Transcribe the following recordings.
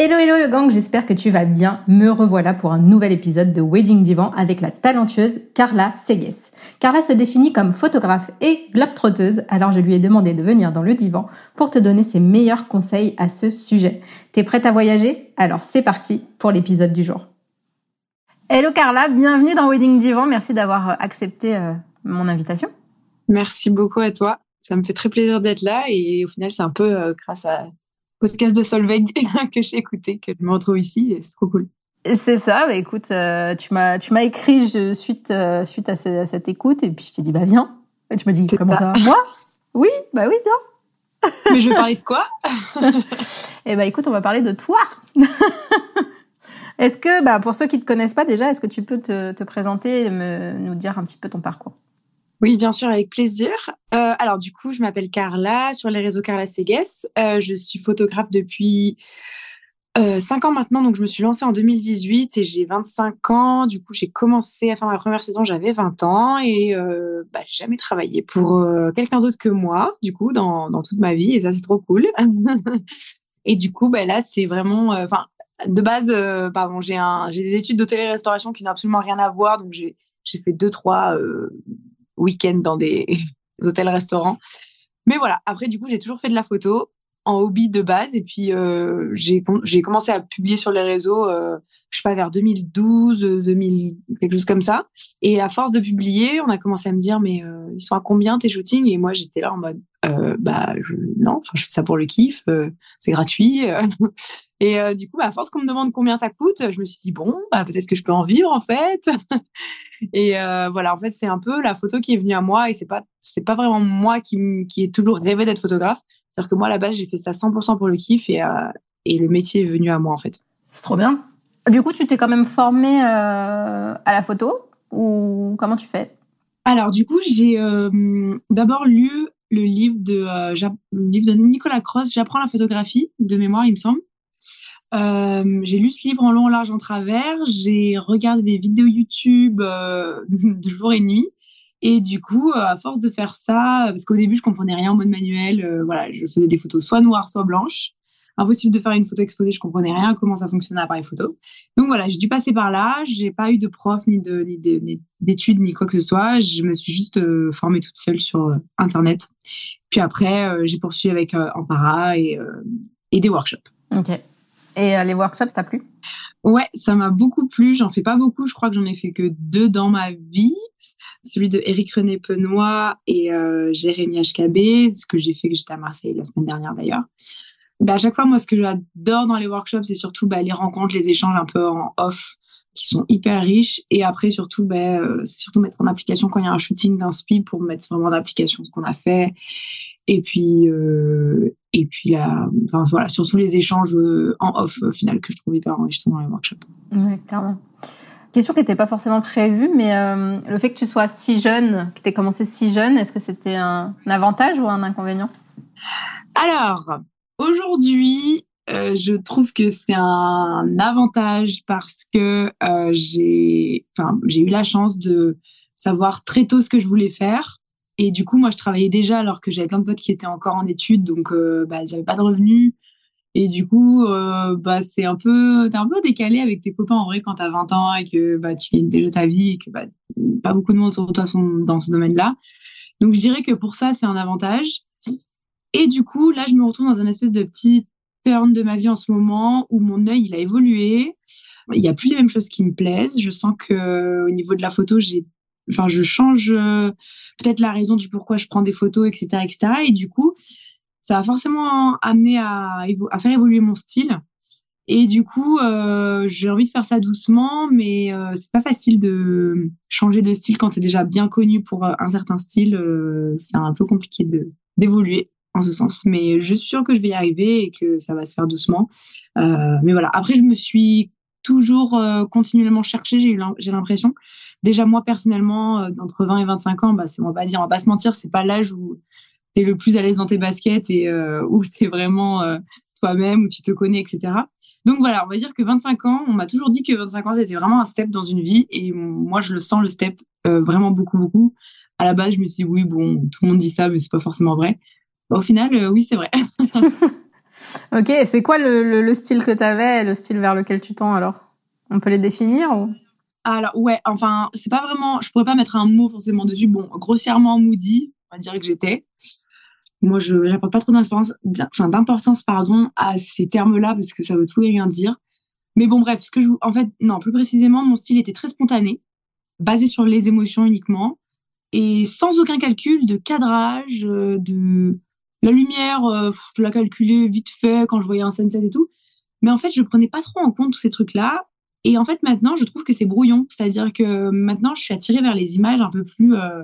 Hello hello le gang, j'espère que tu vas bien. Me revoilà pour un nouvel épisode de Wedding Divan avec la talentueuse Carla Segues. Carla se définit comme photographe et globe-trotteuse, alors je lui ai demandé de venir dans le divan pour te donner ses meilleurs conseils à ce sujet. T'es prête à voyager? Alors c'est parti pour l'épisode du jour. Hello Carla, bienvenue dans Wedding Divan, merci d'avoir accepté euh, mon invitation. Merci beaucoup à toi, ça me fait très plaisir d'être là et au final c'est un peu euh, grâce à podcast de Solveig que j'ai écouté, que je me retrouve ici et c'est trop cool. C'est ça, bah écoute, euh, tu m'as tu m'as écrit je, suite euh, suite à, cette écoute et puis je t'ai dit bah viens. Et tu m'as dit comment ça, Moi? Oui, bah oui, viens. Mais je vais parler de quoi? Eh bah écoute, on va parler de toi. est-ce que bah pour ceux qui te connaissent pas déjà, est-ce que tu peux te, te présenter et me, nous dire un petit peu ton parcours? Oui, bien sûr, avec plaisir. Euh, alors, du coup, je m'appelle Carla, sur les réseaux Carla Segues. Euh, je suis photographe depuis euh, 5 ans maintenant, donc je me suis lancée en 2018 et j'ai 25 ans. Du coup, j'ai commencé à faire ma première saison, j'avais 20 ans et euh, bah, j'ai jamais travaillé pour euh, quelqu'un d'autre que moi, du coup, dans, toute ma vie et ça, c'est trop cool. et du coup, bah, là, c'est vraiment... Enfin, de base, pardon, j'ai des études d'hôtellerie-restauration qui n'ont absolument rien à voir, donc j'ai fait deux, trois week-end dans des hôtels-restaurants. Mais voilà, après, du coup, j'ai toujours fait de la photo en hobby de base. Et puis, euh, j'ai commencé à publier sur les réseaux, euh, je sais pas, vers 2012, 2000, quelque chose comme ça. Et à force de publier, on a commencé à me dire, mais euh, ils sont à combien tes shootings? Et moi, j'étais là en mode, euh, bah, non, je fais ça pour le kiff, euh, c'est gratuit. Et euh, du coup, bah, à force qu'on me demande combien ça coûte, je me suis dit, bon, bah, peut-être que je peux en vivre, en fait. et euh, voilà, en fait, c'est un peu la photo qui est venue à moi et c'est pas, c'est pas vraiment moi qui, qui ai toujours rêvé d'être photographe. C'est-à-dire que moi, à la base, j'ai fait ça 100% pour le kiff et, euh, et le métier est venu à moi, en fait. C'est trop bien. Du coup, tu t'es quand même formée à la photo ou comment tu fais? Alors, du coup, j'ai d'abord lu le livre de, le livre de Nicolas Cross, J'apprends la photographie, de mémoire, il me semble. Euh, j'ai lu ce livre en long, en large, en travers. J'ai regardé des vidéos YouTube euh, de jour et nuit. Et du coup, euh, à force de faire ça, parce qu'au début, je comprenais rien en mode manuel, voilà, je faisais des photos soit noires, soit blanches. Impossible de faire une photo exposée, je comprenais rien comment ça fonctionnait l'appareil photo. Donc voilà, j'ai dû passer par là. J'ai pas eu de prof, ni de ni d'études, ni quoi que ce soit. Je me suis juste formée toute seule sur Internet. Puis après, j'ai poursuivi avec en para et, et des workshops. Ok. Et euh, les workshops, t'as plu? Ouais, ça m'a beaucoup plu. J'en fais pas beaucoup. Je crois que j'en ai fait que deux dans ma vie. Celui de Eric René Penoy et euh, Jérémy HKB, ce que j'ai fait que j'étais à Marseille la semaine dernière d'ailleurs. Bah, à chaque fois, moi, ce que j'adore dans les workshops, c'est surtout bah, les rencontres, les échanges un peu en off qui sont hyper riches. Et après, surtout, bah, euh, c'est surtout mettre en application quand il y a un shooting d'un speed pour mettre vraiment en application ce qu'on a fait et puis euh, et puis là enfin voilà surtout les échanges euh, en off au final que je trouve hyper enrichissant dans les workshops. Ouais, clairement. Question qui n'était pas forcément prévue mais euh, le fait que tu sois si jeune que tu aies commencé si jeune est-ce que c'était un, avantage ou un inconvénient? Alors aujourd'hui euh, je trouve que c'est un avantage parce que euh, j'ai enfin j'ai eu la chance de savoir très tôt ce que je voulais faire et du coup, moi, je travaillais déjà alors que j'avais plein de potes qui étaient encore en études, donc euh, bah, elles n'avaient pas de revenus. Et du coup, euh, bah, c'est un peu, t'es un peu décalé avec tes copains en vrai quand t'as 20 ans et que bah, tu gagnes déjà ta vie et que bah, pas beaucoup de monde autour de toi sont dans ce domaine-là. Donc, je dirais que pour ça, c'est un avantage. Et du coup, là, je me retrouve dans un espèce de petit turn de ma vie en ce moment où mon œil, il a évolué. Il n'y a plus les mêmes choses qui me plaisent. Je sens que au niveau de la photo, j'ai enfin, je change euh, peut-être la raison du pourquoi je prends des photos, etc., etc. Et du coup, ça a forcément amené à, faire évoluer mon style. Et du coup, euh, j'ai envie de faire ça doucement, mais euh, c'est pas facile de changer de style quand tu es déjà bien connu pour euh, un certain style. C'est un peu compliqué de d'évoluer en ce sens. Mais je suis sûre que je vais y arriver et que ça va se faire doucement. Mais voilà. Après, je me suis toujours continuellement cherché. J'ai j'ai l'impression. Déjà moi personnellement, d'entre 20 et 25 ans, bah on va pas dire, on va pas se mentir, c'est pas l'âge où tu es le plus à l'aise dans tes baskets et où c'est vraiment toi-même, où tu te connais, etc. Donc voilà, on va dire que 25 ans, on m'a toujours dit que 25 ans, c'était vraiment un step dans une vie. Et moi, je le sens, le step, euh, vraiment beaucoup, beaucoup. À la base, je me suis dit, oui, bon, tout le monde dit ça, mais c'est pas forcément vrai. au final, euh, oui, c'est vrai. ok, c'est quoi le, le, style que tu avais, le style vers lequel tu tends alors? On peut les définir ou? Alors ouais, enfin c'est pas vraiment, je pourrais pas mettre un mot forcément dessus. Bon, grossièrement moody, on va dire que j'étais moi, je n'apporte pas trop enfin, d'importance pardon, à ces termes-là parce que ça veut tout et rien dire. Mais bon, bref, ce que je, en fait, non, plus précisément, mon style était très spontané, basé sur les émotions uniquement et sans aucun calcul de cadrage, euh, de la lumière, euh, je la calculais vite fait quand je voyais un sunset et tout. Mais en fait, je prenais pas trop en compte tous ces trucs-là. Et en fait, maintenant, je trouve que c'est brouillon. C'est-à-dire que maintenant, je suis attirée vers les images un peu plus euh,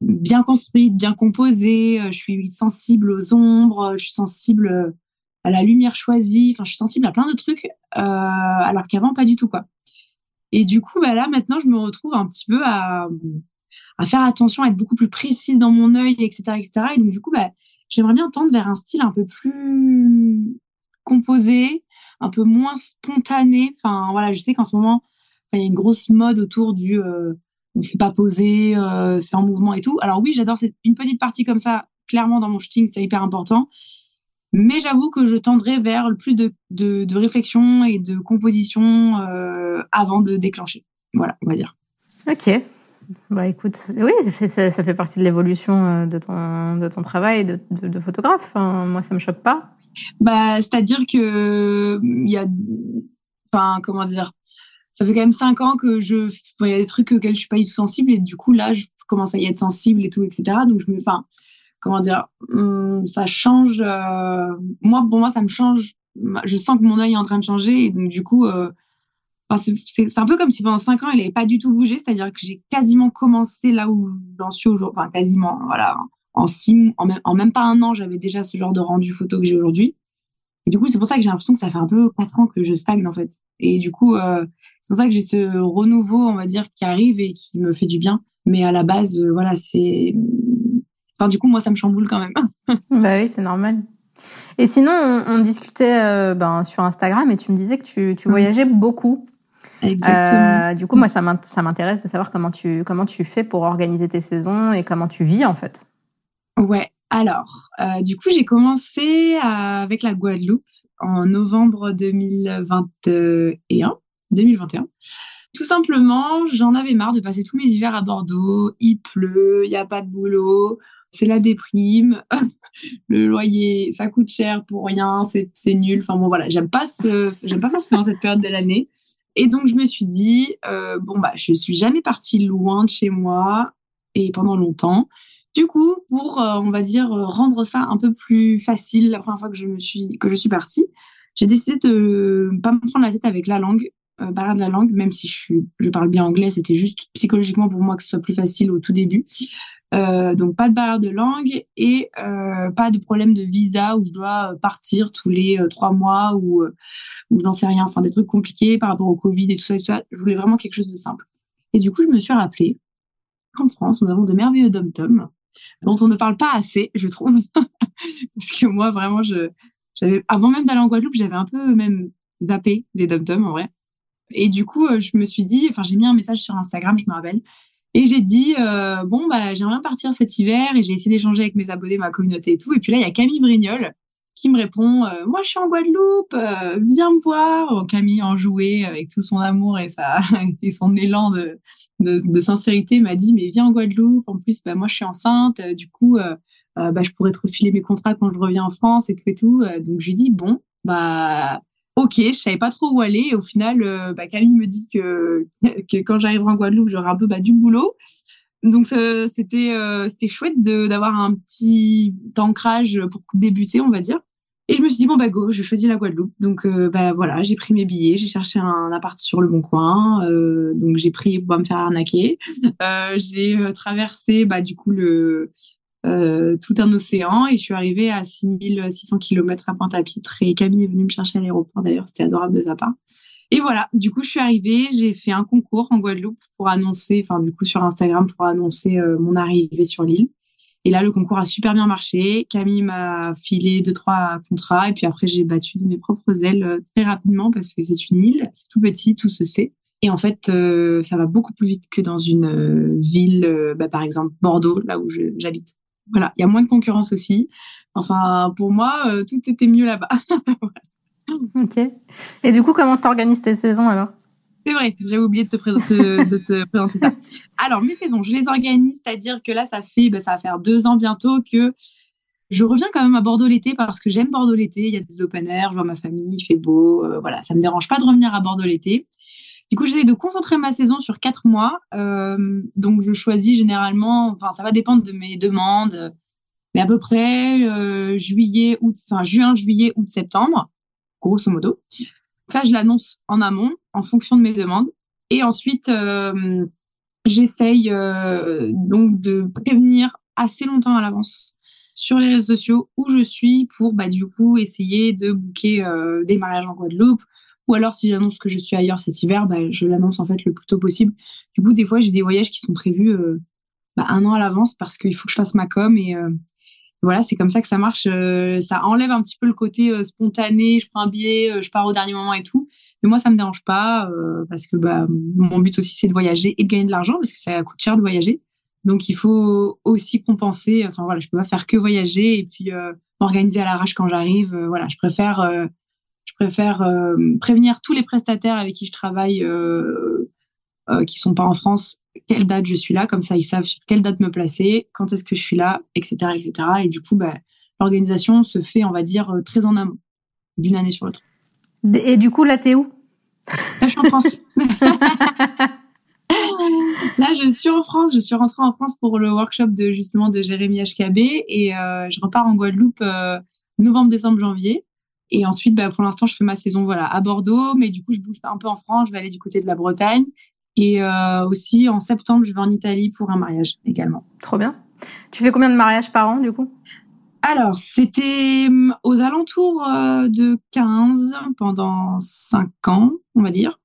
bien construite, bien composée. Euh, je suis sensible aux ombres, je suis sensible euh, à la lumière choisie. Enfin, je suis sensible à plein de trucs, alors qu'avant pas du tout quoi. Et du coup, bah là maintenant, je me retrouve un petit peu à, à faire attention, à être beaucoup plus précise dans mon œil, etc., etc. Et donc du coup, bah, j'aimerais bien tendre vers un style un peu plus composé, un peu moins spontané. Enfin voilà, je sais qu'en ce moment, il y a une grosse mode autour du on ne fait pas poser, euh, c'est en mouvement et tout. Alors oui, j'adore une petite partie comme ça, clairement dans mon shooting, c'est hyper important. Mais j'avoue que je tendrai vers le plus de, de, réflexion et de composition euh, avant de déclencher. Voilà, on va dire. Ok. Bah écoute, oui, ça, ça fait partie de l'évolution euh, de ton, de ton travail de, de, photographe. moi, ça me choque pas. Bah, c'est-à-dire que il y a, enfin, comment dire, ça fait quand même cinq ans que je, il y a des trucs auxquels je suis pas du tout sensible et du coup là, je commence à y être sensible et tout, etc. Donc je me, enfin, comment dire, hum, ça change. Euh, moi, pour moi, ça me change. Je sens que mon œil est en train de changer et donc du coup, euh, c'est un peu comme si pendant cinq ans, il n'avait pas du tout bougé. C'est-à-dire que j'ai quasiment commencé là où j'en suis aujourd'hui. Enfin, quasiment, voilà. En six, en même, en même pas un an, j'avais déjà ce genre de rendu photo que j'ai aujourd'hui. Et du coup, c'est pour ça que j'ai l'impression que ça fait un peu quatre ans que je stagne en fait. Et du coup, euh, c'est pour ça que j'ai ce renouveau, on va dire, qui arrive et qui me fait du bien. Mais à la base, euh, voilà, c'est. Enfin, du coup, moi, ça me chamboule quand même. bah oui, c'est normal. Et sinon, on, discutait euh, ben, sur Instagram et tu me disais que tu, tu voyageais beaucoup. Exactement. Du coup, moi, ça m'intéresse de savoir comment tu, comment tu fais pour organiser tes saisons et comment tu vis en fait. Ouais, alors, euh, du coup, j'ai commencé avec la Guadeloupe en novembre 2021. 2021. Tout simplement, j'en avais marre de passer tous mes hivers à Bordeaux. Il pleut, il n'y a pas de boulot, c'est la déprime. le loyer, ça coûte cher pour rien, c'est nul. Enfin bon, voilà, j'aime pas ce, pas forcément cette période de l'année. Et donc, je me suis dit, euh, bon, bah, je suis jamais partie loin de chez moi et pendant longtemps. Du coup, pour, euh, on va dire, euh, rendre ça un peu plus facile la première fois que je, me suis, que je suis partie, j'ai décidé de pas me prendre la tête avec la langue, euh, barrière de la langue, même si je, suis, je parle bien anglais, c'était juste psychologiquement pour moi que ce soit plus facile au tout début. Donc pas de barrière de langue et pas de problème de visa où je dois partir tous les trois mois ou, ou j'en sais rien, enfin des trucs compliqués par rapport au Covid et tout ça, et tout ça. Je voulais vraiment quelque chose de simple. Et du coup, je me suis rappelée qu'en France, nous avons de merveilleux dom-toms dont on ne parle pas assez, je trouve. Parce que moi, vraiment, j'avais, avant même d'aller en Guadeloupe, j'avais un peu même zappé les dom en vrai. Et du coup, euh, je me suis dit, enfin, j'ai mis un message sur Instagram, je me rappelle. Et j'ai dit, euh, bon, bah, j'aimerais partir cet hiver et j'ai essayé d'échanger avec mes abonnés, ma communauté et tout. Et puis là, il y a Camille Brignol qui me répond, euh, moi, je suis en Guadeloupe, viens me voir. Camille, enjouée avec tout son amour et, sa, et son élan de, sincérité, m'a dit mais viens en Guadeloupe. En plus, bah, moi je suis enceinte, euh, du coup, euh, euh, bah, je pourrais te refiler mes contrats quand je reviens en France et tout et tout. donc je lui dis bon, bah ok, je savais pas trop où aller. Au final, bah, Camille me dit que, que quand j'arriverai en Guadeloupe, j'aurai un peu bah, du boulot. Donc c'était c'était chouette d'avoir un petit ancrage pour débuter, on va dire. Et je me suis dit, bon, bah, go, je choisis la Guadeloupe. Donc, euh, bah, voilà, j'ai pris mes billets, j'ai cherché un appart sur le bon coin. Euh, donc, j'ai pris pour me faire arnaquer. Euh, j'ai traversé, bah, du coup, le, tout un océan et je suis arrivée à 6600 km à Pointe-à-Pitre. Et Camille est venue me chercher à l'aéroport, d'ailleurs, c'était adorable de sa part. Et voilà, du coup, je suis arrivée, j'ai fait un concours en Guadeloupe pour annoncer, enfin, du coup, sur Instagram pour annoncer mon arrivée sur l'île. Et là, le concours a super bien marché. Camille m'a filé deux, trois contrats. Et puis après, j'ai battu de mes propres ailes euh, très rapidement parce que c'est une île, c'est tout petit, tout se sait. Et en fait, euh, ça va beaucoup plus vite que dans une euh, ville, bah, par exemple Bordeaux, là où j'habite. Voilà, il y a moins de concurrence aussi. Enfin, pour moi, tout était mieux là-bas. Ok. Et du coup, comment t'organises tes saisons alors? C'est vrai, j'avais oublié de te, présenter, de te présenter ça. Alors, mes saisons, je les organise, c'est-à-dire que là, ça fait, ben, ça va faire deux ans bientôt que je reviens quand même à Bordeaux l'été parce que j'aime Bordeaux l'été. Il y a des open air, je vois ma famille, il fait beau. Euh, voilà, ça me dérange pas de revenir à Bordeaux l'été. Du coup, j'essaie de concentrer ma saison sur quatre mois. Euh, donc, je choisis généralement, enfin, ça va dépendre de mes demandes, mais à peu près euh, juillet, août, enfin, juin, juillet, août, septembre, grosso modo. Ça, je l'annonce en amont, en fonction de mes demandes. Et ensuite, euh, j'essaye euh, donc de prévenir assez longtemps à l'avance sur les réseaux sociaux où je suis pour bah, du coup essayer de booker euh, des mariages en Guadeloupe. Ou alors, si j'annonce que je suis ailleurs cet hiver, bah, je l'annonce en fait le plus tôt possible. Du coup, des fois, j'ai des voyages qui sont prévus bah, un an à l'avance parce qu'il faut que je fasse ma com et voilà, c'est comme ça que ça marche. Euh, ça enlève un petit peu le côté euh, spontané. Je prends un billet, euh, je pars au dernier moment et tout. Mais moi, ça me dérange pas parce que bah, mon but aussi, c'est de voyager et de gagner de l'argent parce que ça coûte cher de voyager. Donc, il faut aussi compenser. Enfin, voilà, je peux pas faire que voyager et puis m'organiser à l'arrache quand j'arrive. voilà, je préfère, je préfère prévenir tous les prestataires avec qui je travaille qui sont pas en France quelle date je suis là, comme ça ils savent sur quelle date me placer, quand est-ce que je suis là, etc. etc. Et du coup, bah, l'organisation se fait, on va dire, euh, très en amont, d'une année sur l'autre. Et du coup, là, t'es où? Là, je suis en France. là, je suis en France. Je suis rentrée en France pour le workshop de justement de Jérémy HKB et euh, je repars en Guadeloupe euh, novembre, décembre, janvier. Et ensuite, bah, pour l'instant, je fais ma saison voilà à Bordeaux, mais du coup, je bouge un peu en France. Je vais aller du côté de la Bretagne et euh, aussi, en septembre, je vais en Italie pour un mariage également. Trop bien. Tu fais combien de mariages par an, du coup? Alors, c'était hum, aux alentours euh, de 15 pendant 5 ans, on va dire.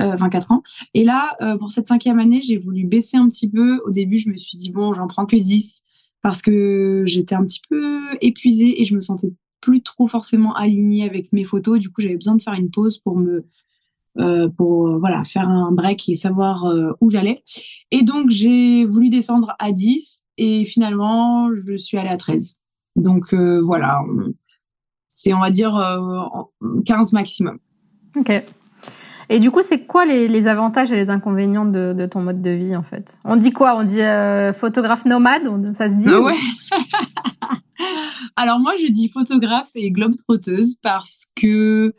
Euh, enfin, 4 ans. Et là, pour cette cinquième année, j'ai voulu baisser un petit peu. Au début, je me suis dit, bon, j'en prends que 10 parce que j'étais un petit peu épuisée et je me sentais plus trop forcément alignée avec mes photos. Du coup, j'avais besoin de faire une pause pour me euh, pour euh, voilà faire un break et savoir euh, où j'allais. Et donc j'ai voulu descendre à 10 et finalement je suis allée à 13. Donc voilà, c'est on va dire 15 maximum. Ok. Et du coup, c'est quoi les, les, avantages et les inconvénients de, de, ton mode de vie en fait? On dit quoi? On dit photographe nomade? Ça se dit ah ouais. Alors moi, je dis photographe et globe trotteuse parce que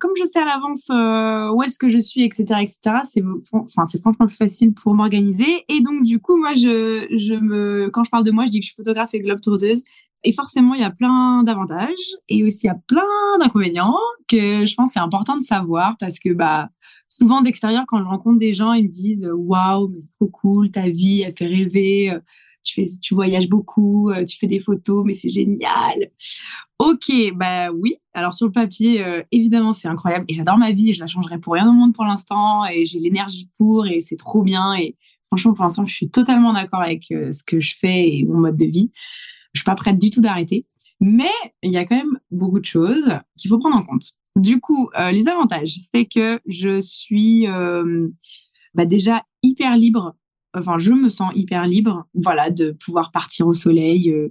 comme je sais à l'avance euh, où est-ce que je suis, etc., etc., c'est enfin c'est franchement plus facile pour m'organiser. Et donc du coup, moi, je, me, quand je parle de moi, je dis que je suis photographe et globe trotteuse. Et forcément, il y a plein d'avantages et aussi il y a plein d'inconvénients que je pense c'est important de savoir parce que bah souvent d'extérieur, quand je rencontre des gens, ils me disent waouh, mais c'est trop cool, ta vie, elle fait rêver tu fais, tu voyages beaucoup, euh, tu fais des photos, mais c'est génial. Ok, bah oui. Alors sur le papier, euh, évidemment, c'est incroyable et j'adore ma vie et je la changerai pour rien au monde pour l'instant et j'ai l'énergie pour et c'est trop bien et franchement pour l'instant je suis totalement d'accord avec euh, ce que je fais et mon mode de vie. Je suis pas prête du tout d'arrêter, mais il y a quand même beaucoup de choses qu'il faut prendre en compte. Du coup, les avantages, c'est que je suis bah, déjà hyper libre enfin, je me sens hyper libre, voilà, de pouvoir partir au soleil, euh,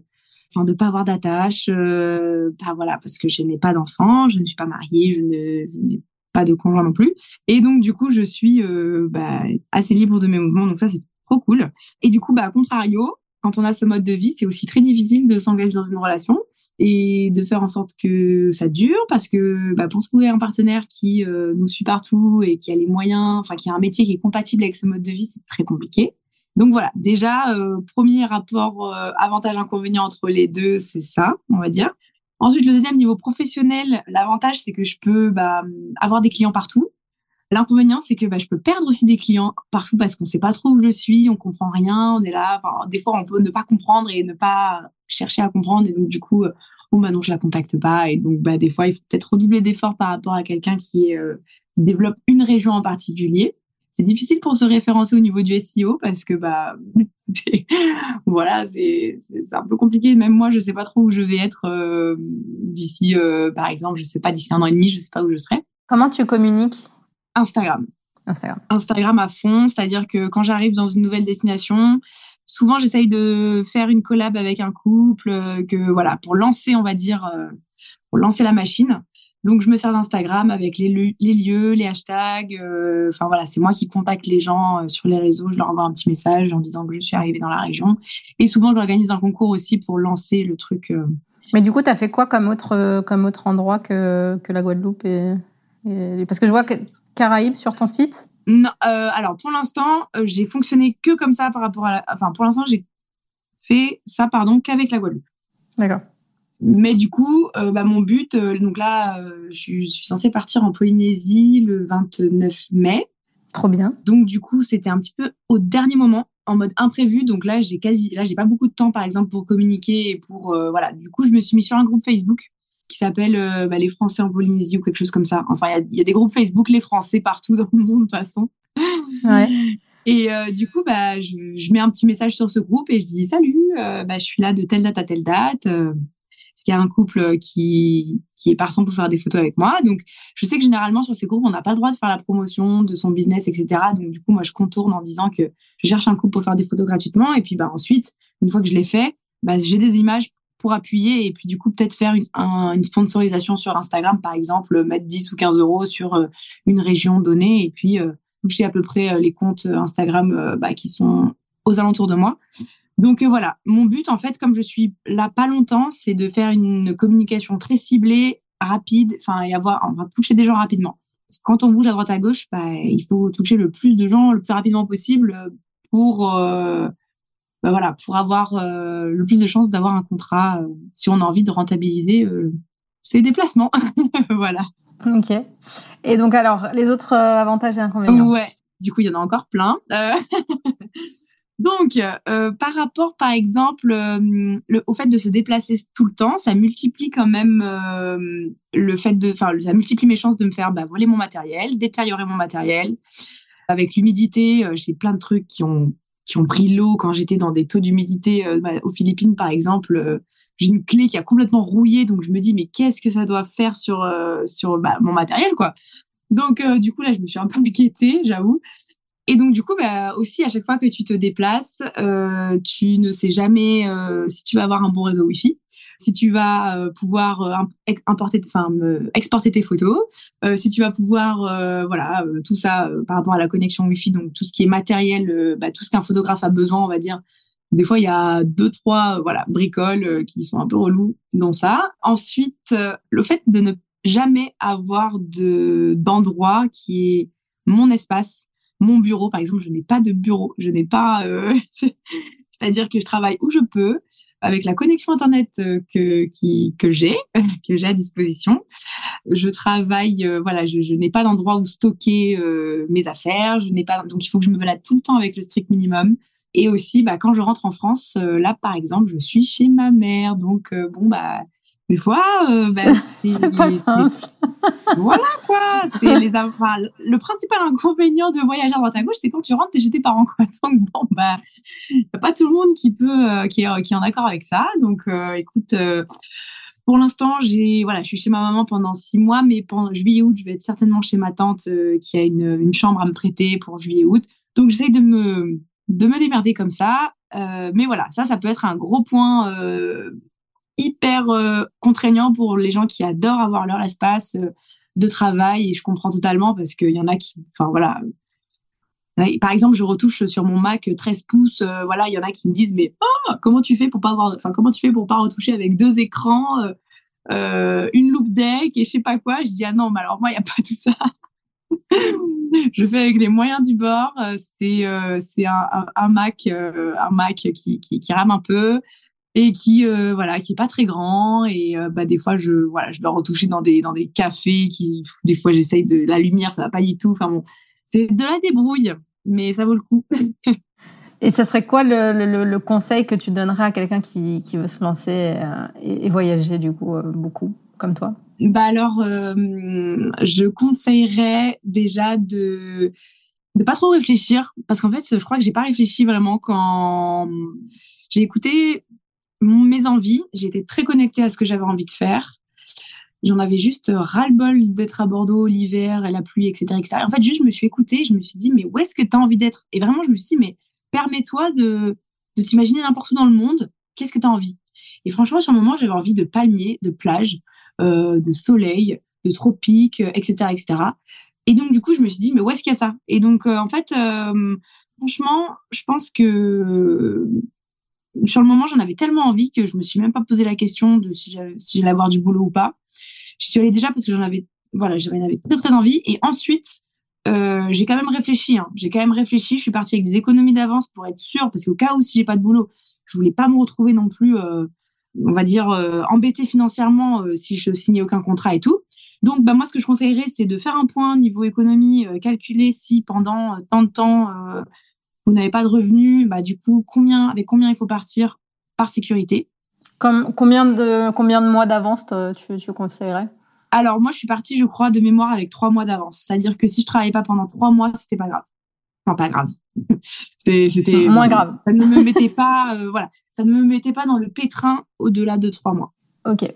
enfin, de pas avoir d'attache, euh, bah, voilà, parce que je n'ai pas d'enfant, je ne suis pas mariée, je n'ai pas de conjoint non plus, et donc du coup, je suis euh, bah, assez libre de mes mouvements, donc ça c'est trop cool. Et du coup, bah, à contrario, quand on a ce mode de vie, c'est aussi très difficile de s'engager dans une relation et de faire en sorte que ça dure parce que bah, pour trouver un partenaire qui euh, nous suit partout et qui a les moyens, enfin qui a un métier qui est compatible avec ce mode de vie, c'est très compliqué. Donc voilà, déjà, premier rapport avantage-inconvénient entre les deux, c'est ça, on va dire. Ensuite, le deuxième niveau professionnel, l'avantage, c'est que je peux bah, avoir des clients partout. L'inconvénient, c'est que bah, je peux perdre aussi des clients partout parce qu'on ne sait pas trop où je suis, on comprend rien, on est là. des fois, on peut ne pas comprendre et ne pas chercher à comprendre. Et donc, du coup, bon, bah non, je la contacte pas. Et donc, bah, des fois, il faut peut-être redoubler d'efforts par rapport à quelqu'un qui, euh, qui développe une région en particulier. C'est difficile pour se référencer au niveau du SEO parce que bah voilà c'est un peu compliqué. Même moi je sais pas trop où je vais être euh, d'ici euh, par exemple je sais pas d'ici un an et demi je sais pas où je serai. Comment tu communiques? Instagram. Instagram. Instagram à fond, c'est-à-dire que quand j'arrive dans une nouvelle destination, souvent j'essaye de faire une collab avec un couple euh, que voilà pour lancer on va dire pour lancer la machine. Donc, je me sers d'Instagram avec les, lieux, les hashtags. Euh, enfin, voilà, c'est moi qui contacte les gens euh, sur les réseaux. Je leur envoie un petit message en disant que je suis arrivée dans la région. Et souvent, j'organise un concours aussi pour lancer le truc. Euh. Mais du coup, tu as fait quoi comme autre, comme autre endroit que, que la Guadeloupe Parce que je vois que Caraïbes sur ton site? Non, alors pour l'instant, j'ai fonctionné que comme ça par rapport à Enfin, pour l'instant, j'ai fait ça, pardon, qu'avec la Guadeloupe. D'accord. Mais du coup, euh, bah, mon but, euh, donc là, euh, je, suis censée partir en Polynésie le 29 mai. Trop bien. Donc du coup, c'était un petit peu au dernier moment, en mode imprévu. Donc là, j'ai quasi, là, j'ai pas beaucoup de temps, par exemple, pour communiquer et pour, voilà. Du coup, je me suis mis sur un groupe Facebook qui s'appelle bah, les Français en Polynésie ou quelque chose comme ça. Enfin, il y a, des groupes Facebook les Français partout dans le monde de toute façon. Ouais. Et du coup, bah, je, mets un petit message sur ce groupe et je dis salut, bah, je suis là de telle date à telle date parce qu'il y a un couple qui, qui est partant pour faire des photos avec moi. Donc, je sais que généralement, sur ces groupes, on n'a pas le droit de faire la promotion de son business, etc. Donc, du coup, moi, je contourne en disant que je cherche un couple pour faire des photos gratuitement. Et puis, bah, ensuite, une fois que je l'ai fait, bah, j'ai des images pour appuyer et puis, du coup, peut-être faire une, une, sponsorisation sur Instagram, par exemple, mettre 10 ou 15 euros sur euh, une région donnée et puis euh, toucher à peu près euh, les comptes Instagram bah, qui sont aux alentours de moi. Donc euh, voilà, mon but en fait, comme je suis là pas longtemps, c'est de faire une communication très ciblée, rapide, enfin et avoir, on va toucher des gens rapidement. quand on bouge à droite à gauche, bah, il faut toucher le plus de gens le plus rapidement possible pour euh, bah, voilà, pour avoir euh, le plus de chances d'avoir un contrat si on a envie de rentabiliser ses déplacements. voilà. Ok. Et donc alors, les autres avantages et inconvénients? Ouais. Du coup, il y en a encore plein. Donc, euh, par rapport, par exemple, euh, le, au fait de se déplacer tout le temps, ça multiplie quand même euh, le fait de, enfin, ça multiplie mes chances de me faire bah, voler mon matériel, détériorer mon matériel. Avec l'humidité, j'ai plein de trucs qui ont qui ont pris l'eau quand j'étais dans des taux d'humidité bah, aux Philippines, par exemple. j'ai une clé qui a complètement rouillé, donc je me dis mais qu'est-ce que ça doit faire sur sur bah, mon matériel, quoi. Donc, du coup, là, je me suis un peu inquiétée, j'avoue. Et donc, du coup, bah, aussi, à chaque fois que tu te déplaces, euh, tu ne sais jamais euh, si tu vas avoir un bon réseau Wi-Fi, si tu vas euh, pouvoir importer, enfin, exporter tes photos, si tu vas pouvoir, voilà, tout ça par rapport à la connexion Wi-Fi, donc tout ce qui est matériel, bah, tout ce qu'un photographe a besoin, on va dire. Des fois, il y a deux, trois, voilà, bricoles qui sont un peu relous dans ça. Ensuite, le fait de ne jamais avoir de d'endroit qui est mon espace mon bureau, par exemple, je n'ai pas de bureau, je n'ai pas, euh, c'est-à-dire que je travaille où je peux, avec la connexion internet euh, que j'ai, que j'ai à disposition. Je travaille, euh, voilà, je, n'ai pas d'endroit où stocker mes affaires, je n'ai pas, donc il faut que je me balade tout le temps avec le strict minimum. Et aussi, bah, quand je rentre en France, là, par exemple, je suis chez ma mère, donc bon, bah des fois, euh, ben, c'est pas simple. voilà quoi. Les, le principal inconvénient de voyager à droite à gauche, c'est quand tu rentres, t'es chez tes parents. Quoi. Donc bon, bah, y a pas tout le monde qui peut, euh, qui, est, qui est en accord avec ça. Donc, euh, écoute. pour l'instant, j'ai voilà, je suis chez ma maman pendant six mois, mais pendant juillet-août, je vais être certainement chez ma tante qui a une, une chambre à me prêter pour juillet-août. Donc j'essaie de me de me démerder comme ça. mais voilà, ça, ça peut être un gros point hyper euh, contraignant pour les gens qui adorent avoir leur espace euh, de travail je comprends totalement parce qu'il y en a qui, enfin voilà. Par exemple, je retouche sur mon Mac 13 pouces. Euh, voilà, il y en a qui me disent mais oh, comment tu fais pour pas avoir, enfin comment tu fais pour pas retoucher avec deux écrans, une loupe deck et je sais pas quoi? Je dis ah non, mais alors moi il y a pas tout ça. je fais avec les moyens du bord. C'est un, Mac un Mac qui, qui rame un peu et qui voilà qui est pas très grand et bah des fois je voilà je dois retoucher dans des dans des cafés qui des fois j'essaye de la lumière ça va pas du tout. Enfin bon c'est de la débrouille mais ça vaut le coup. Et ce serait quoi le, le, le, conseil que tu donnerais à quelqu'un qui, qui veut se lancer et, et voyager du coup beaucoup comme toi? Bah alors, euh, je conseillerais déjà de de pas trop réfléchir parce qu'en fait, je crois que j'ai pas réfléchi vraiment quand j'ai écouté mes envies. Été très connectée à ce que j'avais envie de faire. J'en avais juste ras-le-bol d'être à Bordeaux l'hiver et la pluie, etc., etc. En fait, juste, je me suis écoutée, je me suis dit, mais où est-ce que tu as envie d'être? Et vraiment, je me suis dit, mais permets-toi de, de t'imaginer n'importe où dans le monde. Qu'est-ce que tu as envie? Et franchement, sur le moment, j'avais envie de palmiers, de plages, euh, de soleil, de tropiques, etc., euh, etc. Et donc, du coup, je me suis dit, mais où est-ce qu'il y a ça? Et donc, euh, en fait, franchement, je pense que sur le moment, j'en avais tellement envie que je me suis même pas posé la question de si j'allais avoir du boulot ou pas. J'y suis allée déjà parce que j'en avais, voilà, j'en avais très très envie. Et ensuite, j'ai quand même réfléchi. Hein. J'ai quand même réfléchi. Je suis partie avec des économies d'avance pour être sûre, parce qu'au cas où si j'ai pas de boulot, je voulais pas me retrouver non plus on va dire, euh, embêté financièrement euh, si je signais aucun contrat et tout. Donc, bah, moi, ce que je conseillerais, c'est de faire un point niveau économie, euh, calculer si pendant tant de temps vous n'avez pas de revenus, bah, du coup, combien, avec combien il faut partir par sécurité? Comme, combien de combien de mois d'avance tu, tu conseillerais? Alors moi, je suis partie, je crois, de mémoire avec trois mois d'avance. C'est-à-dire que si je travaillais pas pendant trois mois, c'était pas grave. Enfin, pas grave. C'était moins grave. Ça ne me mettait pas, euh, voilà, ça ne me mettait pas dans le pétrin au-delà de trois mois. Ok.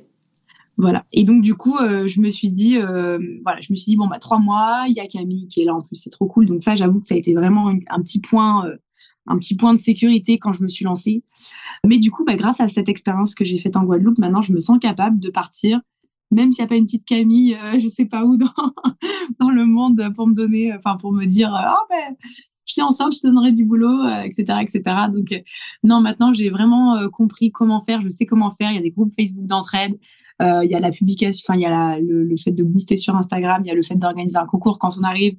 Voilà. Et donc du coup, euh, je me suis dit, euh, voilà, je me suis dit bon bah trois mois. Il y a Camille qui est là en plus, c'est trop cool. Donc ça, j'avoue que ça a été vraiment un, petit point, un petit point de sécurité quand je me suis lancée. Mais du coup, bah, grâce à cette expérience que j'ai faite en Guadeloupe, maintenant je me sens capable de partir même s'il n'y a pas une petite Camille, je sais pas où dans, le monde pour me donner, enfin pour me dire, ah ben je suis enceinte, je te donnerai du boulot, etc., euh, etc. Donc, euh, non, maintenant, j'ai vraiment euh, compris comment faire. Je sais comment faire. Il y a des groupes Facebook d'entraide. Il y a la publication, enfin, il y a le, fait de booster sur Instagram. Il y a le fait d'organiser un concours quand on arrive.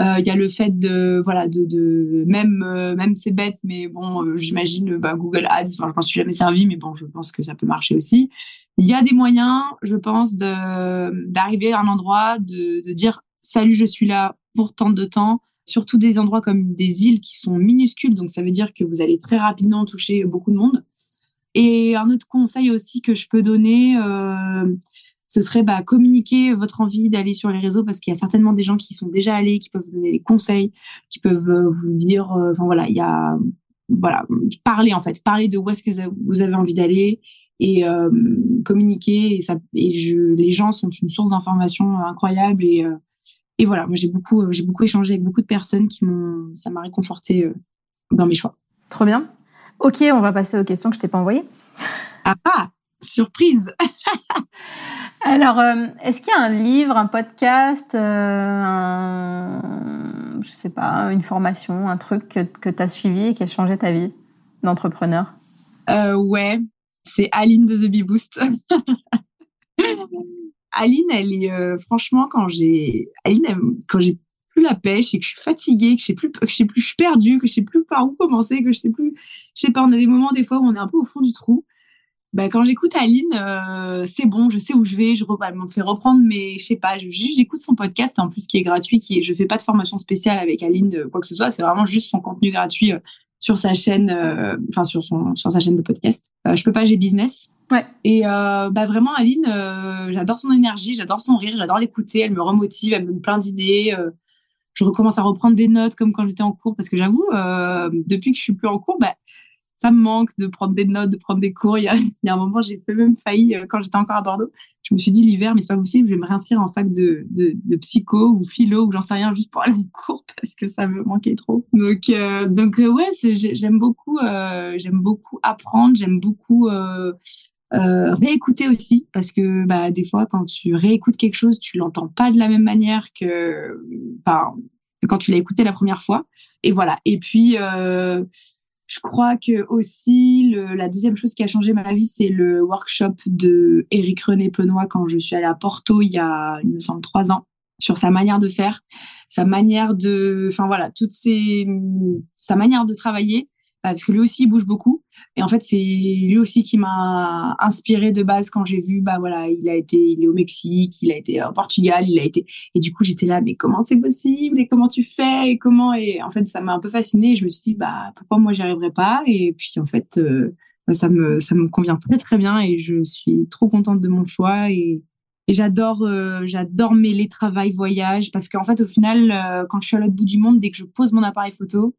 Il y a le fait de, voilà, de, même, même c'est bête, mais bon, j'imagine bah, Google Ads. Enfin, je m'en suis jamais servi, mais bon, je pense que ça peut marcher aussi. Il y a des moyens, je pense, d'arriver à un endroit, de, de dire salut, je suis là pour tant de temps surtout des endroits comme des îles qui sont minuscules, donc ça veut dire que vous allez très rapidement toucher beaucoup de monde. Et un autre conseil aussi que je peux donner, euh, ce serait bah, communiquer votre envie d'aller sur les réseaux parce qu'il y a certainement des gens qui sont déjà allés, qui peuvent donner des conseils, qui peuvent euh, vous dire, euh, voilà, il y a, voilà, parler en fait, parler de où est-ce que vous avez envie d'aller et communiquer. Et, les gens sont une source d'information incroyable et et voilà, moi j'ai beaucoup, euh, j'ai beaucoup échangé avec beaucoup de personnes qui m'ont, ça m'a réconforté euh, dans mes choix. Trop bien. Ok, on va passer aux questions que je t'ai pas envoyées. Ah, ah surprise. Alors, euh, est-ce qu'il y a un livre, un podcast, un, je sais pas, une formation, un truc que, que tu as suivi et qui a changé ta vie d'entrepreneur? Euh, Ouais, c'est Aline de The Bee Boost. Aline, elle est euh, franchement quand j'ai Aline, quand j'ai plus la pêche et que je suis fatiguée, que je sais plus, que je sais plus, je suis perdue, que je sais plus par où commencer, que je sais plus, je sais pas, on a des moments des fois où on est un peu au fond du trou. Ben, quand j'écoute Aline, euh, c'est bon, je sais où je vais, je elle me fait reprendre, mais je sais pas, juste j'écoute son podcast en plus qui est gratuit, qui est, je fais pas de formation spéciale avec Aline, quoi que ce soit, c'est vraiment juste son contenu gratuit euh, sur sa chaîne, enfin sur son sur sa chaîne de podcast. je peux pas, j'ai business. Ouais. Et euh, bah vraiment, Aline, euh, j'adore son énergie, j'adore son rire, j'adore l'écouter. Elle me remotive, elle me donne plein d'idées. Euh, je recommence à reprendre des notes comme quand j'étais en cours parce que j'avoue, depuis que je suis plus en cours, bah, ça me manque de prendre des notes, de prendre des cours. Il y a, un moment, j'ai fait même failli quand j'étais encore à Bordeaux. Je me suis dit l'hiver, mais c'est pas possible, je vais me réinscrire en fac de, psycho ou philo ou j'en sais rien juste pour aller en cours parce que ça me manquait trop. Donc, donc ouais, j'aime beaucoup, j'aime beaucoup apprendre, j'aime beaucoup euh, réécouter aussi parce que bah, des fois quand tu réécoutes quelque chose tu l'entends pas de la même manière que enfin quand tu l'as écouté la première fois. Et voilà. Et puis euh, je crois que aussi le, la deuxième chose qui a changé ma vie c'est le workshop de Eric René Penoy quand je suis allée à Porto il y a il me semble trois ans sur sa manière de faire, sa manière de, enfin voilà, toutes ces, sa manière de travailler, parce que lui aussi il bouge beaucoup. Et en fait, c'est lui aussi qui m'a inspiré de base quand j'ai vu, bah voilà, il a été, il est au Mexique, il a été au Portugal, il a été, et du coup j'étais là, mais comment c'est possible? Et comment tu fais? Et comment? Et en fait ça m'a un peu fascinée. Je me suis dit, bah pourquoi moi j'y arriverais pas? Et puis en fait, euh, bah, ça me ça me convient très très bien et je suis trop contente de mon choix. Et et j'adore euh, j'adore mêler travail voyage parce qu'en fait au final euh, quand je suis à l'autre bout du monde dès que je pose mon appareil photo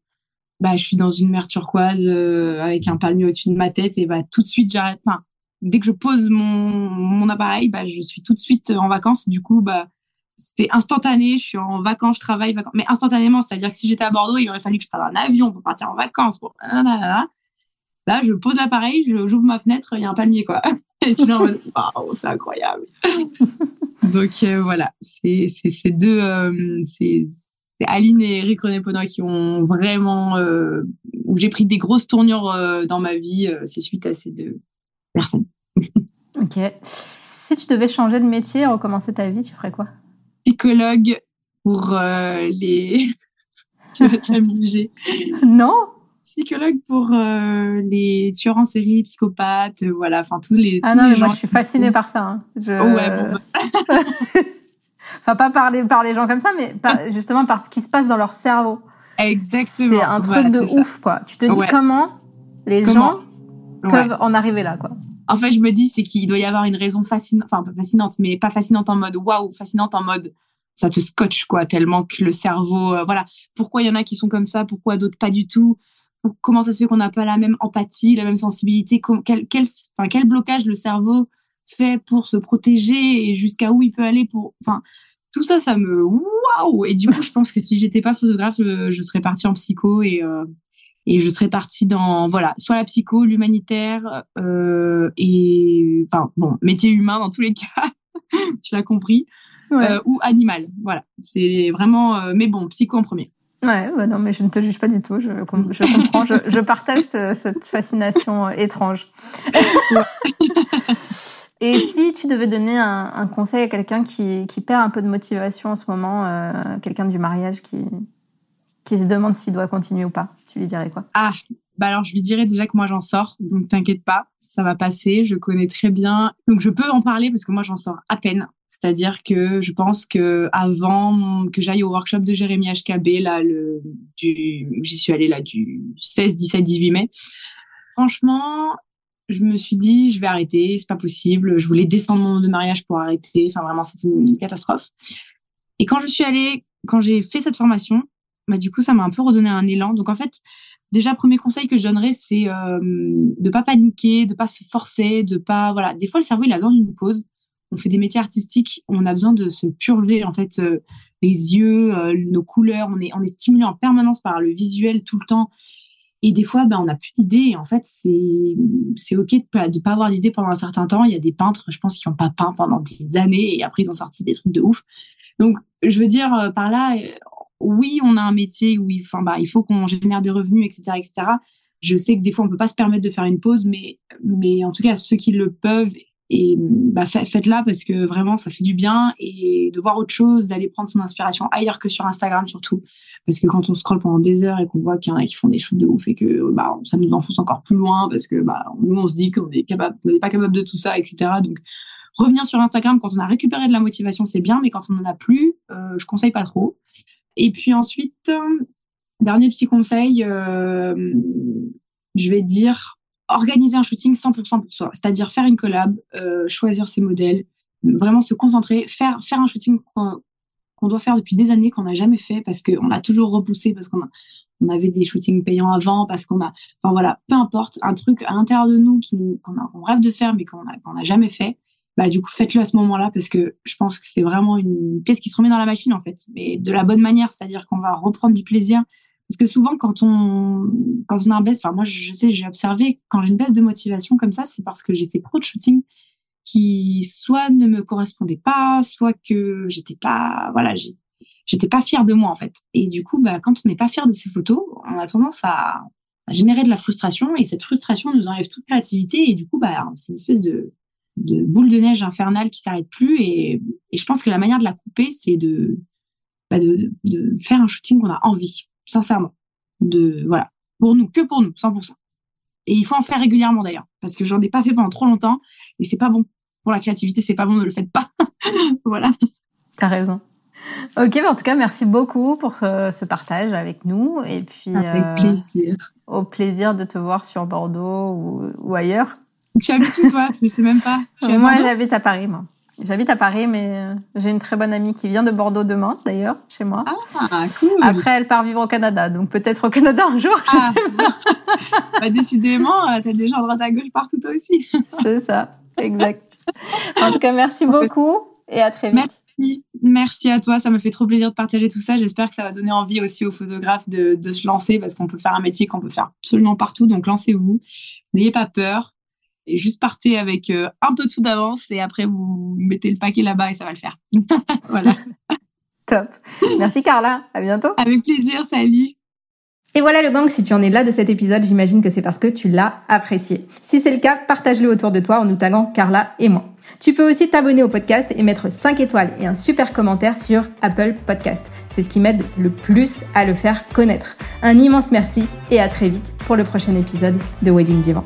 bah je suis dans une mer turquoise euh, avec un palmier au-dessus de ma tête et bah tout de suite j'arrête enfin dès que je pose mon mon appareil bah je suis tout de suite en vacances. Du coup bah c'est instantané je suis en vacances je travaille vacances mais instantanément. C'est-à-dire que si j'étais à Bordeaux il aurait fallu que je prenne un avion pour partir en vacances pour là je pose l'appareil j'ouvre ma fenêtre il y a un palmier quoi. Et tu en mode, c'est incroyable. Donc euh, voilà, c'est ces deux, euh, c'est Aline et Eric René Ponot qui ont vraiment, euh, où j'ai pris des grosses tournures dans ma vie, c'est suite à ces deux personnes. ok. Si tu devais changer de métier et recommencer ta vie, tu ferais quoi? Psychologue pour les. tu vas te bouger. Non? Psychologue pour euh, les tueurs en série, psychopathes, euh, voilà, enfin tous les. Ah non, mais moi je suis fascinée par ça. Hein. Je... ouais, bon, bah. Enfin pas par les, par les gens comme ça, mais justement par ce qui se passe dans leur cerveau. Exactement. C'est un truc de ouf, quoi. Tu te dis comment les gens peuvent en arriver là, quoi. En fait, je me dis, c'est qu'il doit y avoir une raison fascinante, enfin pas fascinante, mais pas fascinante en mode waouh, fascinante en mode ça te scotche quoi, tellement que le cerveau, euh, voilà. Pourquoi il y en a qui sont comme ça, pourquoi d'autres pas du tout? Comment ça se fait qu'on n'a pas la même empathie, la même sensibilité, quel, quel, quel blocage le cerveau fait pour se protéger et jusqu'à où il peut aller pour, enfin, tout ça, ça me waouh. Et du coup, je pense que si j'étais pas photographe, je, serais partie en psycho et euh, et je serais partie dans voilà, soit la psycho, l'humanitaire euh, et enfin bon, métier humain dans tous les cas, tu l'as compris, euh, ou animal. Voilà, c'est vraiment. mais bon, psycho en premier. Ouais, bah non, mais je ne te juge pas du tout. Je, je comprends. je, je, partage cette fascination étrange. Et si tu devais donner un, conseil à quelqu'un qui, perd un peu de motivation en ce moment, euh, quelqu'un du mariage qui, qui se demande s'il doit continuer ou pas, tu lui dirais quoi? Ah, bah alors je lui dirais déjà que moi j'en sors, donc t'inquiète pas, ça va passer, je connais très bien. Donc je peux en parler parce que moi j'en sors à peine. C'est-à-dire que je pense que avant que j'aille au workshop de Jérémy HKB, là, le, j'y suis allée là du 16, 17, 18 mai. Franchement, je me suis dit, je vais arrêter, c'est pas possible. Je voulais descendre mon de mariage pour arrêter. Enfin, vraiment, c'était une, catastrophe. Et quand je suis allée, quand j'ai fait cette formation, bah, du coup, ça m'a un peu redonné un élan. Donc, en fait, déjà, premier conseil que je donnerais, c'est euh, de pas paniquer, de pas se forcer, de pas, voilà. Des fois, le cerveau, il a besoin d'une pause on fait des métiers artistiques, on a besoin de se purger en fait euh, les yeux, euh, nos couleurs, on est on est stimulé en permanence par le visuel tout le temps. Et des fois, ben, on n'a plus d'idées. En fait, c'est ok de pas de pas avoir d'idées pendant un certain temps. Il y a des peintres, je pense, qui n'ont pas peint pendant des années et après ils ont sorti des trucs de ouf. Donc, je veux dire euh, par là, oui, on a un métier où il, bah, il faut qu'on génère des revenus, etc., etc. Je sais que des fois, on peut pas se permettre de faire une pause, mais mais en tout cas, ceux qui le peuvent et bah, faites-la parce que vraiment, ça fait du bien et de voir autre chose, d'aller prendre son inspiration ailleurs que sur Instagram surtout. Parce que quand on scrolle pendant des heures et qu'on voit qu'il y en a qui font des choses de ouf et que bah, ça nous enfonce encore plus loin parce que bah, nous, on se dit qu'on n'est pas capable de tout ça, etc. Donc, revenir sur Instagram quand on a récupéré de la motivation, c'est bien, mais quand on n'en a plus, euh, je conseille pas trop. Et puis ensuite, dernier petit conseil, euh, je vais dire organiser un shooting 100% pour soi, c'est-à-dire faire une collab, euh, choisir ses modèles, vraiment se concentrer, faire faire un shooting qu'on doit faire depuis des années qu'on n'a jamais fait parce qu'on a toujours repoussé parce qu'on on avait des shootings payants avant parce qu'on a enfin voilà peu importe un truc à l'intérieur de nous qu'on rêve de faire mais qu'on n'a jamais fait bah du coup faites-le à ce moment-là parce que je pense que c'est vraiment une pièce qui se remet dans la machine en fait. Mais de la bonne manière c'est-à-dire qu'on va reprendre du plaisir parce que souvent, quand on, quand on a un baisse, enfin, moi, je sais, j'ai observé, quand j'ai une baisse de motivation comme ça, c'est parce que j'ai fait trop de shooting qui soit ne me correspondaient pas, soit que j'étais pas, voilà, j'étais pas fière de moi, en fait. Et du coup, bah, quand on n'est pas fier de ses photos, on a tendance à, générer de la frustration et cette frustration nous enlève toute créativité et du coup, bah, c'est une espèce de, boule de neige infernale qui s'arrête plus. Et, je pense que la manière de la couper, c'est de, bah de faire un shooting qu'on a envie, sincèrement. De, voilà. Pour nous, que pour nous, 100%. Et il faut en faire régulièrement d'ailleurs, parce que j'en ai pas fait pendant trop longtemps et c'est pas bon. Pour la créativité, c'est pas bon, ne le faites pas. voilà. T'as raison. Ok, bah, en tout cas, merci beaucoup pour euh, ce partage avec nous. Et puis, avec euh, plaisir. Au plaisir de te voir sur Bordeaux ou, ou ailleurs. Tu habites où toi Je sais même pas. moi, j'habite à Paris, moi. J'habite à Paris, mais euh, j'ai une très bonne amie qui vient de Bordeaux demain, d'ailleurs, chez moi. Ah, cool. Après, elle part vivre au Canada, donc peut-être au Canada un jour, je ah. sais pas. bah, décidément, euh, t'as des gens à droite à gauche partout toi aussi. C'est ça, exact. En tout cas, merci beaucoup et à très vite. Merci. Merci à toi, ça me fait trop plaisir de partager tout ça. J'espère que ça va donner envie aussi aux photographes de, de se lancer parce qu'on peut faire un métier qu'on peut faire absolument partout. Donc lancez-vous, n'ayez pas peur et juste partez avec euh, un peu de sous d'avance et après vous mettez le paquet là-bas et ça va le faire. voilà. Top. Merci Carla. À bientôt. Avec plaisir. Salut. Et voilà le gang, si tu en es là de cet épisode, j'imagine que c'est parce que tu l'as apprécié. Si c'est le cas, partage-le autour de toi en nous taguant Carla et moi. Tu peux aussi t'abonner au podcast et mettre 5 étoiles et un super commentaire sur Apple Podcast. C'est ce qui m'aide le plus à le faire connaître. Un immense merci et à très vite pour le prochain épisode de Wedding Divan.